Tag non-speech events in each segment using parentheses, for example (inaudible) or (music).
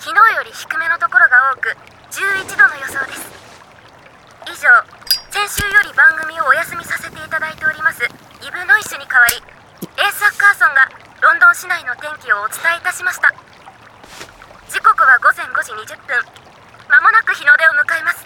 昨日より低めのところが多く11度の予想です。以上先週より番組をお休みさせていただいておりますイブ・ノイシュに代わりエース・アッカーソンがロンドン市内の天気をお伝えいたしました。時刻は午前5時20分。まもなく日の出を迎えます。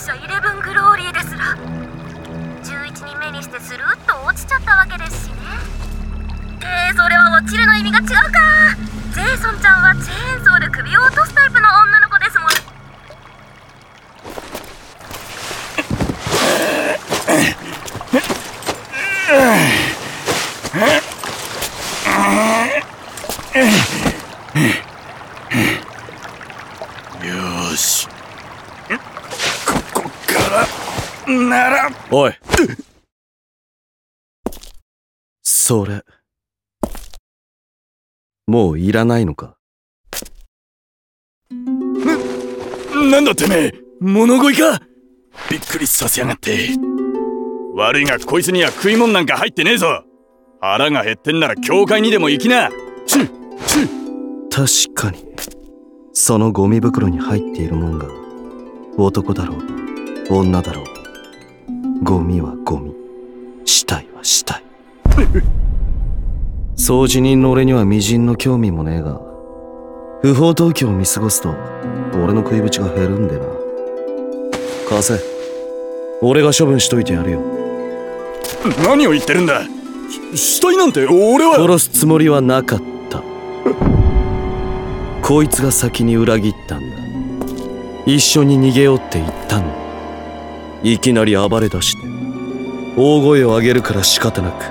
悪犯罪者イレブン・グローリーですら11人目にしてスルッと落ちちゃったわけですしね。えー、それは落ちるの意味が違うか。ジェイソンちゃんはチェーンソーで首を落とすタイプの女の子ですもん。よ (laughs) しここからなら。おい。それ。もういらないのか？なんだてめえ。物乞いか？びっくりさせやがって。悪いがこいつには食い物なんか入ってねえぞ。腹が減ってんなら教会にでも行きな。チュチ確かに。そのゴミ袋に入っているもんが男だろう女だろうゴミはゴミ。死体は死体。(laughs) 掃除人の俺には微塵の興味もねえが不法投棄を見過ごすと俺の食い口が減るんでな。貸せ俺が処分しといてやるよ。何を言ってるんだ。死体なんて俺は。殺すつもりはなかった。こいつが先に裏切ったんだ。一緒に逃げようって言ったのいきなり暴れ出して大声を上げるから仕方なく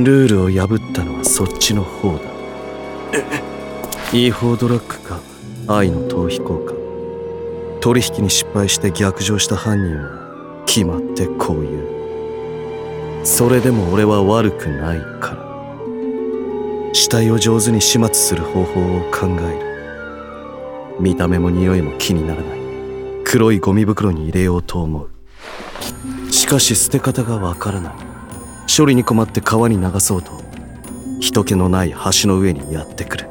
ルールを破ったのはそっちの方だ。違法ドラッグか愛の逃避行か。取引に失敗して逆上した犯人は決まってこう言う。それでも俺は悪くないから。死体を上手に始末する方法を考える。見た目も匂いも気にならない。黒いゴミ袋に入れようと思う。しかし捨て方がわからない。処理に困って川に流そうと人気のない橋の上にやってくる。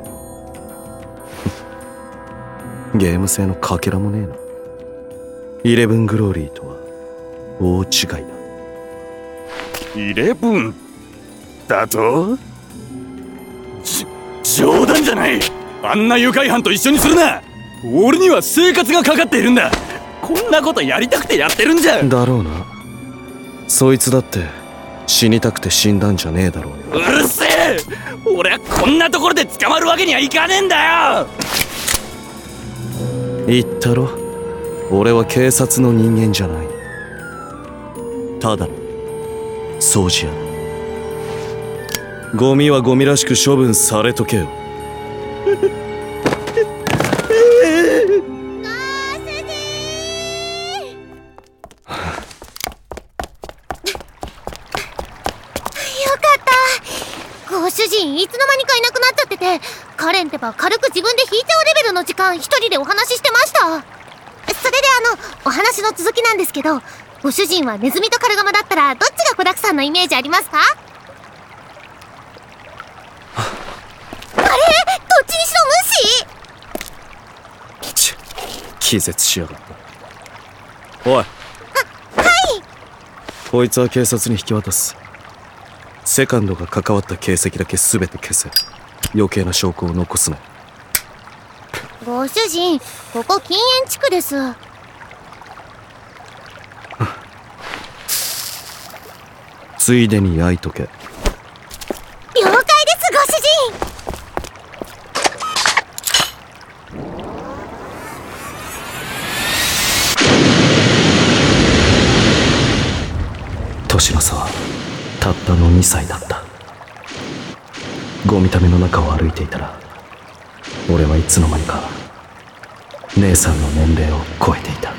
(laughs) ゲーム性のかけらもねえな。イレブングローリーとは大違いだ。イレブン？だと？じ冗談じゃない！あんな誘拐犯と一緒にするな！俺には生活がかかっているんだ！こんなことやりたくてやってるんじゃだろうな。そいつだって死にたくて死んだんじゃねえだろうようるせえ。俺はこんなところで捕まるわけにはいかねえんだよ。言ったろ。俺は警察の人間じゃない。ただの掃除屋。ゴミはゴミらしく処分されとけよよ人いつの間にかいなくなっちゃっててカレンってば軽く自分で引いちゃうレベルの時間一人でお話ししてました。それであのお話の続きなんですけどご主人はネズミとカルガマだったらどっちが子だくさんのイメージありますか？あれ？どっちにしろ無視？ち気絶しやがったおい。はい。こいつは警察に引き渡すセカンドが関わった形跡だけ全て消せ。余計な証拠を残すな。ご主人ここ禁煙地区です。(laughs) ついでに焼いとけ了解ですご主人年の差はたったの2歳だった。ゴミための中を歩いていたら俺はいつの間にか姉さんの年齢を超えていた。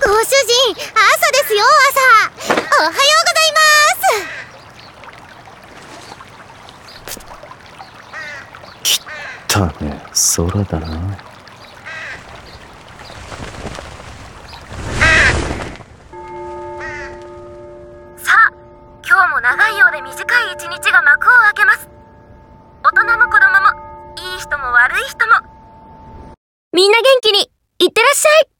ご主人朝ですよ朝。おはようございます。たね空だな長いようで短い一日が幕を開けます。大人も子供もいい人も悪い人も。みんな元気にいってらっしゃい。